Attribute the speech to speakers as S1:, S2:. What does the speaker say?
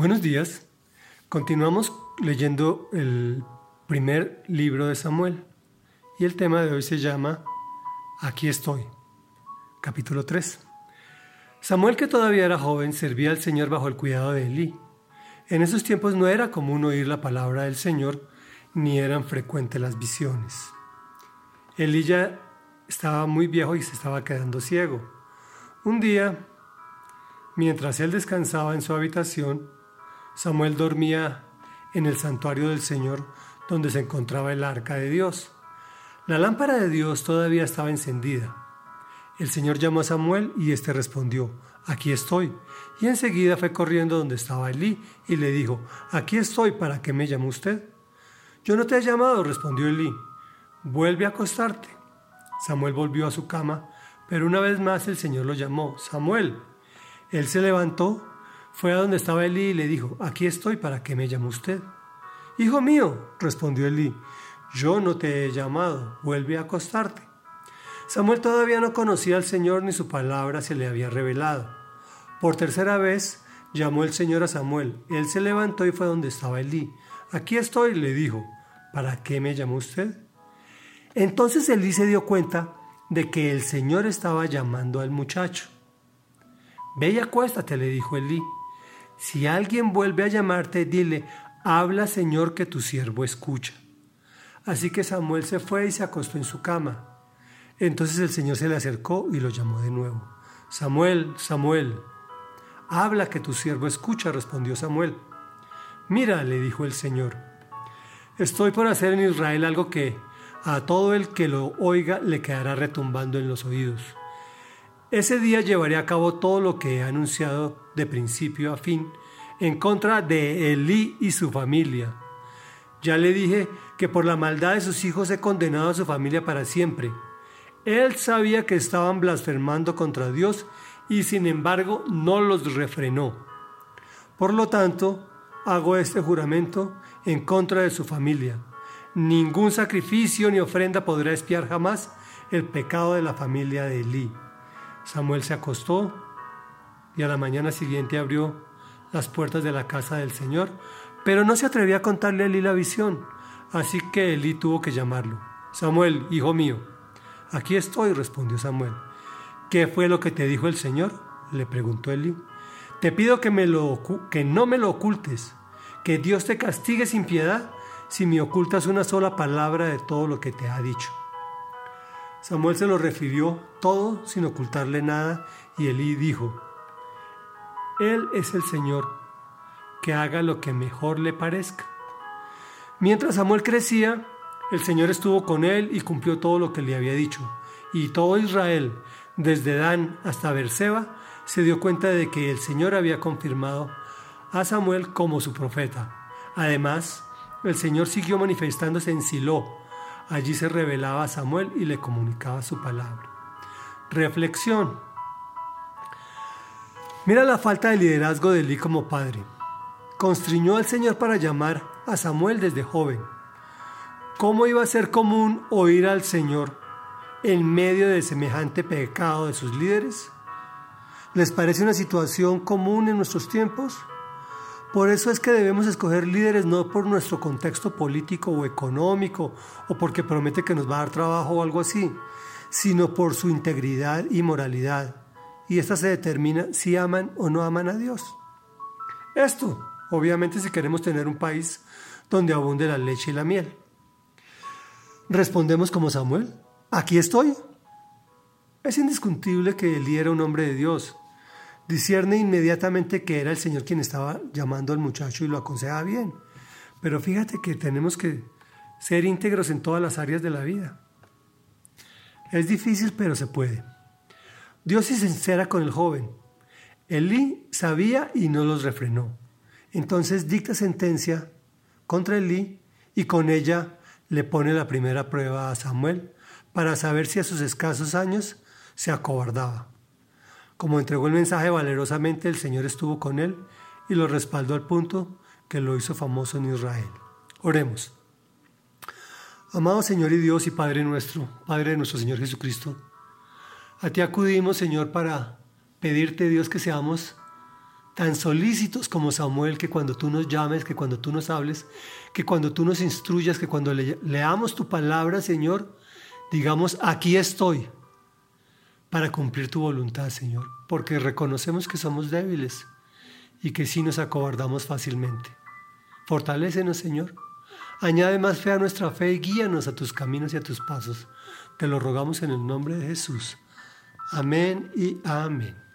S1: Buenos días. Continuamos leyendo el primer libro de Samuel y el tema de hoy se llama Aquí estoy, capítulo 3. Samuel, que todavía era joven, servía al Señor bajo el cuidado de Elí. En esos tiempos no era común oír la palabra del Señor, ni eran frecuentes las visiones. Elí ya estaba muy viejo y se estaba quedando ciego. Un día, mientras él descansaba en su habitación, Samuel dormía en el santuario del Señor donde se encontraba el arca de Dios. La lámpara de Dios todavía estaba encendida. El Señor llamó a Samuel y éste respondió, aquí estoy. Y enseguida fue corriendo donde estaba Elí y le dijo, aquí estoy, ¿para qué me llamó usted? Yo no te he llamado, respondió Elí. Vuelve a acostarte. Samuel volvió a su cama, pero una vez más el Señor lo llamó, Samuel. Él se levantó fue a donde estaba Elí y le dijo, aquí estoy, ¿para qué me llamó usted? Hijo mío, respondió Elí, yo no te he llamado, vuelve a acostarte. Samuel todavía no conocía al Señor ni su palabra se le había revelado. Por tercera vez llamó el Señor a Samuel. Él se levantó y fue donde estaba Elí. Aquí estoy, le dijo, ¿para qué me llamó usted? Entonces Elí se dio cuenta de que el Señor estaba llamando al muchacho. Ve y acuéstate, le dijo Elí. Si alguien vuelve a llamarte, dile, habla Señor que tu siervo escucha. Así que Samuel se fue y se acostó en su cama. Entonces el Señor se le acercó y lo llamó de nuevo. Samuel, Samuel, habla que tu siervo escucha, respondió Samuel. Mira, le dijo el Señor, estoy por hacer en Israel algo que a todo el que lo oiga le quedará retumbando en los oídos. Ese día llevaré a cabo todo lo que he anunciado de principio a fin en contra de Elí y su familia. Ya le dije que por la maldad de sus hijos he condenado a su familia para siempre. Él sabía que estaban blasfemando contra Dios y sin embargo no los refrenó. Por lo tanto, hago este juramento en contra de su familia. Ningún sacrificio ni ofrenda podrá espiar jamás el pecado de la familia de Elí. Samuel se acostó y a la mañana siguiente abrió las puertas de la casa del Señor, pero no se atrevía a contarle a Elí la visión, así que Elí tuvo que llamarlo. Samuel, hijo mío. Aquí estoy, respondió Samuel. ¿Qué fue lo que te dijo el Señor? le preguntó Elí. Te pido que, me lo, que no me lo ocultes, que Dios te castigue sin piedad si me ocultas una sola palabra de todo lo que te ha dicho. Samuel se lo refirió todo sin ocultarle nada y Elí dijo, Él es el Señor, que haga lo que mejor le parezca. Mientras Samuel crecía, el Señor estuvo con él y cumplió todo lo que le había dicho. Y todo Israel, desde Dan hasta Berseba, se dio cuenta de que el Señor había confirmado a Samuel como su profeta. Además, el Señor siguió manifestándose en Silo, Allí se revelaba a Samuel y le comunicaba su palabra. Reflexión. Mira la falta de liderazgo de Elí como padre. Constriñó al Señor para llamar a Samuel desde joven. ¿Cómo iba a ser común oír al Señor en medio de semejante pecado de sus líderes? ¿Les parece una situación común en nuestros tiempos? Por eso es que debemos escoger líderes no por nuestro contexto político o económico o porque promete que nos va a dar trabajo o algo así, sino por su integridad y moralidad. Y esta se determina si aman o no aman a Dios. Esto, obviamente, si queremos tener un país donde abunde la leche y la miel. Respondemos como Samuel, aquí estoy. Es indiscutible que Elí era un hombre de Dios, discierne inmediatamente que era el Señor quien estaba llamando al muchacho y lo aconsejaba bien. Pero fíjate que tenemos que ser íntegros en todas las áreas de la vida. Es difícil, pero se puede. Dios es sincera con el joven. Elí sabía y no los refrenó. Entonces dicta sentencia contra Elí y con ella le pone la primera prueba a Samuel para saber si a sus escasos años se acobardaba. Como entregó el mensaje valerosamente, el Señor estuvo con él y lo respaldó al punto que lo hizo famoso en Israel. Oremos. Amado Señor y Dios y Padre nuestro, Padre de nuestro Señor Jesucristo, a ti acudimos, Señor, para pedirte, Dios, que seamos tan solícitos como Samuel, que cuando tú nos llames, que cuando tú nos hables, que cuando tú nos instruyas, que cuando leamos tu palabra, Señor, digamos, aquí estoy para cumplir tu voluntad, Señor, porque reconocemos que somos débiles y que sí nos acobardamos fácilmente. Fortalécenos, Señor. Añade más fe a nuestra fe y guíanos a tus caminos y a tus pasos. Te lo rogamos en el nombre de Jesús. Amén y amén.